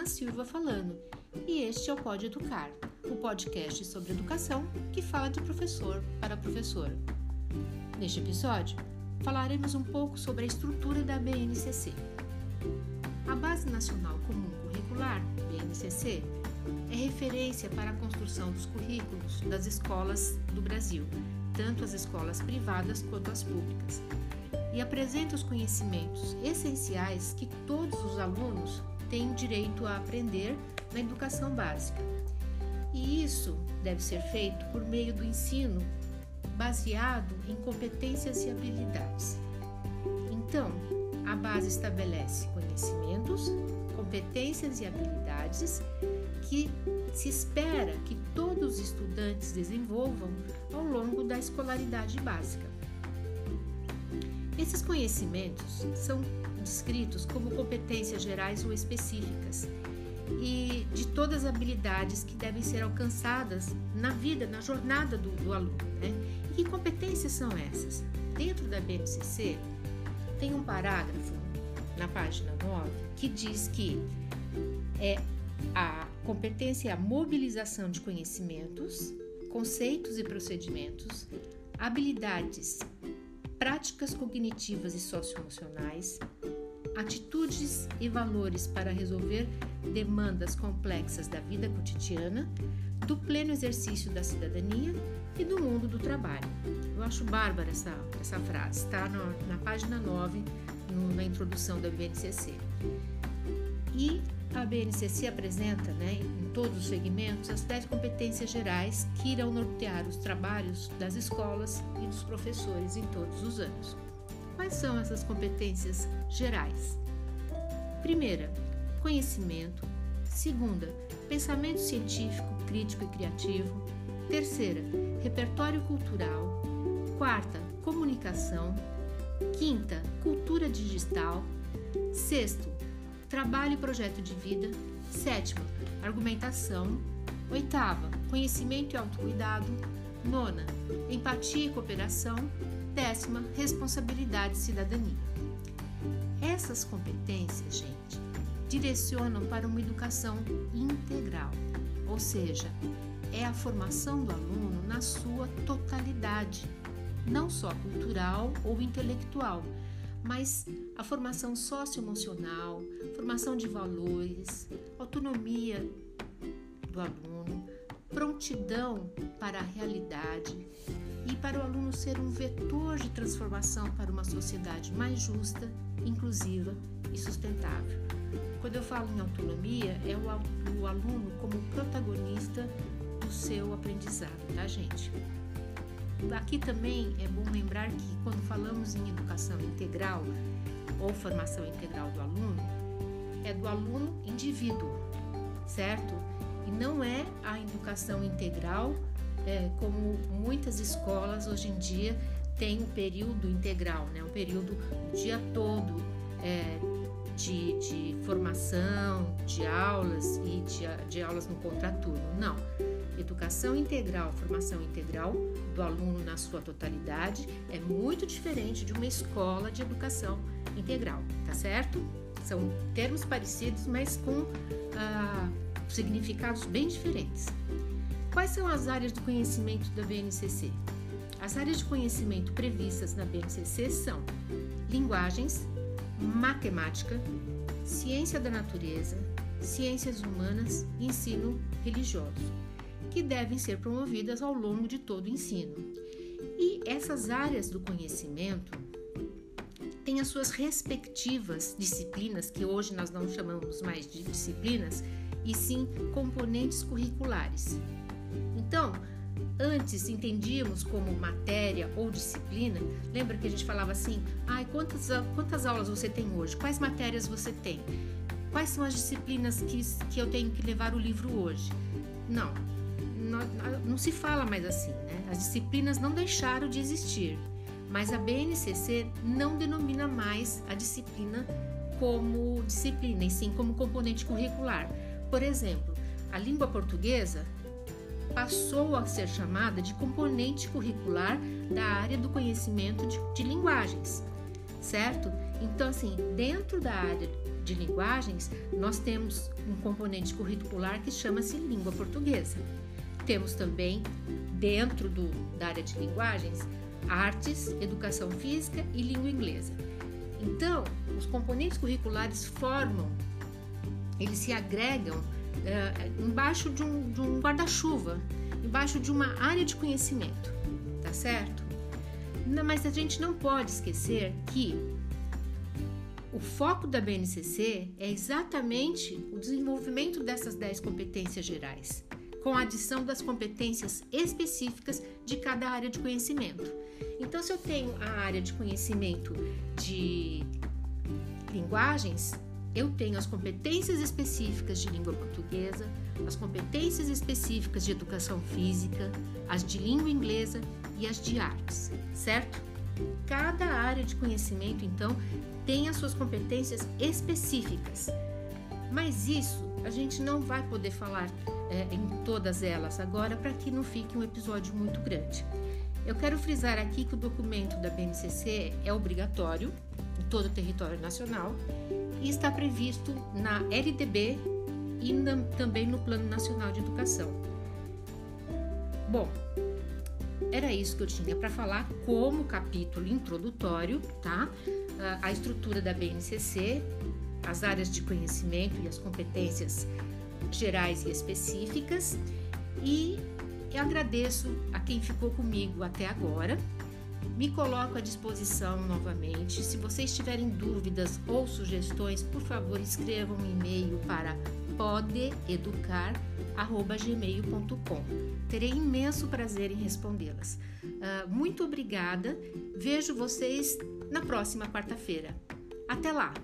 Ana Silva falando e este é o Pode Educar, o podcast sobre educação que fala de professor para professora. Neste episódio, falaremos um pouco sobre a estrutura da BNCC. A Base Nacional Comum Curricular, BNCC, é referência para a construção dos currículos das escolas do Brasil, tanto as escolas privadas quanto as públicas, e apresenta os conhecimentos essenciais que todos os alunos têm direito a aprender na educação básica. E isso deve ser feito por meio do ensino baseado em competências e habilidades. Então, a base estabelece conhecimentos, competências e habilidades que se espera que todos os estudantes desenvolvam ao longo da escolaridade básica. Esses conhecimentos são descritos como competências gerais ou específicas e de todas as habilidades que devem ser alcançadas na vida, na jornada do, do aluno. Né? E que competências são essas? Dentro da BNCC, tem um parágrafo na página 9 que diz que é a competência é a mobilização de conhecimentos, conceitos e procedimentos, habilidades práticas cognitivas e socioemocionais, atitudes e valores para resolver demandas complexas da vida cotidiana, do pleno exercício da cidadania e do mundo do trabalho. Eu acho bárbara essa, essa frase, está na página 9, no, na introdução da BNCC. E a BNCC apresenta, né, em todos os segmentos, as 10 competências gerais que irão nortear os trabalhos das escolas e dos professores em todos os anos. Quais são essas competências gerais? Primeira, conhecimento. Segunda, pensamento científico, crítico e criativo. Terceira, repertório cultural. Quarta, comunicação. Quinta, cultura digital. Sexto, trabalho e projeto de vida. Sétima, argumentação. Oitava, conhecimento e autocuidado. Nona, empatia e cooperação. Décima, responsabilidade e cidadania. Essas competências, gente, direcionam para uma educação integral, ou seja, é a formação do aluno na sua totalidade, não só cultural ou intelectual, mas a formação socioemocional, formação de valores, autonomia do aluno, prontidão para a realidade, e para o aluno ser um vetor de transformação para uma sociedade mais justa, inclusiva e sustentável. Quando eu falo em autonomia, é o, aluno como protagonista do seu aprendizado, tá, gente? Aqui também é bom lembrar que quando falamos em educação integral ou formação integral do aluno, é do aluno indivíduo, certo? E não é a educação integral é, como muitas escolas hoje em dia têm um período integral, né? um período o dia todo é, de, de, formação, de aulas e de, de aulas no contraturno. Não. Educação integral, formação integral do aluno na sua totalidade é muito diferente de uma escola de educação integral, tá certo? São termos parecidos, mas com ah, significados bem diferentes. Quais são as áreas do conhecimento da BNCC? As áreas de conhecimento previstas na BNCC são linguagens, matemática, ciência da natureza, ciências humanas e ensino religioso, que devem ser promovidas ao longo de todo o ensino. E essas áreas do conhecimento têm as suas respectivas disciplinas, que hoje nós não chamamos mais de disciplinas, e sim componentes curriculares. Então, antes entendíamos como matéria ou disciplina. Lembra que a gente falava assim: ai, quantas, quantas aulas você tem hoje? Quais matérias você tem? Quais são as disciplinas que, que eu tenho que levar o livro hoje? Não, não, não se fala mais assim, né? As disciplinas não deixaram de existir, mas a BNCC não denomina mais a disciplina como disciplina, e sim como componente curricular. Por exemplo, a língua portuguesa passou a ser chamada de componente curricular da área do conhecimento de, de linguagens, certo? Então, assim, dentro da área de linguagens, nós temos um componente curricular que chama-se língua portuguesa. Temos também, dentro do, da área de linguagens, artes, educação física e língua inglesa. Então, os componentes curriculares formam, eles se agregam é, embaixo de um, um guarda-chuva, embaixo de uma área de conhecimento, tá certo? Não, mas a gente não pode esquecer que o foco da BNCC é exatamente o desenvolvimento dessas 10 competências gerais, com a adição das competências específicas de cada área de conhecimento. Então, se eu tenho a área de conhecimento de linguagens, eu tenho as competências específicas de língua portuguesa, as competências específicas de educação física, as de língua inglesa e as de artes, certo? Cada área de conhecimento, então, tem as suas competências específicas. Mas isso a gente não vai poder falar é, em todas elas agora para que não fique um episódio muito grande. Eu quero frisar aqui que o documento da BNCC é obrigatório em todo o território nacional e está previsto na LDB e na, também no Plano Nacional de Educação. Bom, era isso que eu tinha para falar como capítulo introdutório, tá? A estrutura da BNCC, as áreas de conhecimento e as competências gerais e específicas. E agradeço a quem ficou comigo até agora. Me coloco à disposição novamente. Se vocês tiverem dúvidas ou sugestões, por favor, escrevam um e-mail para podeeducar.gmail.com. Terei imenso prazer em respondê-las. Uh, muito obrigada. Vejo vocês na próxima quarta-feira. Até lá!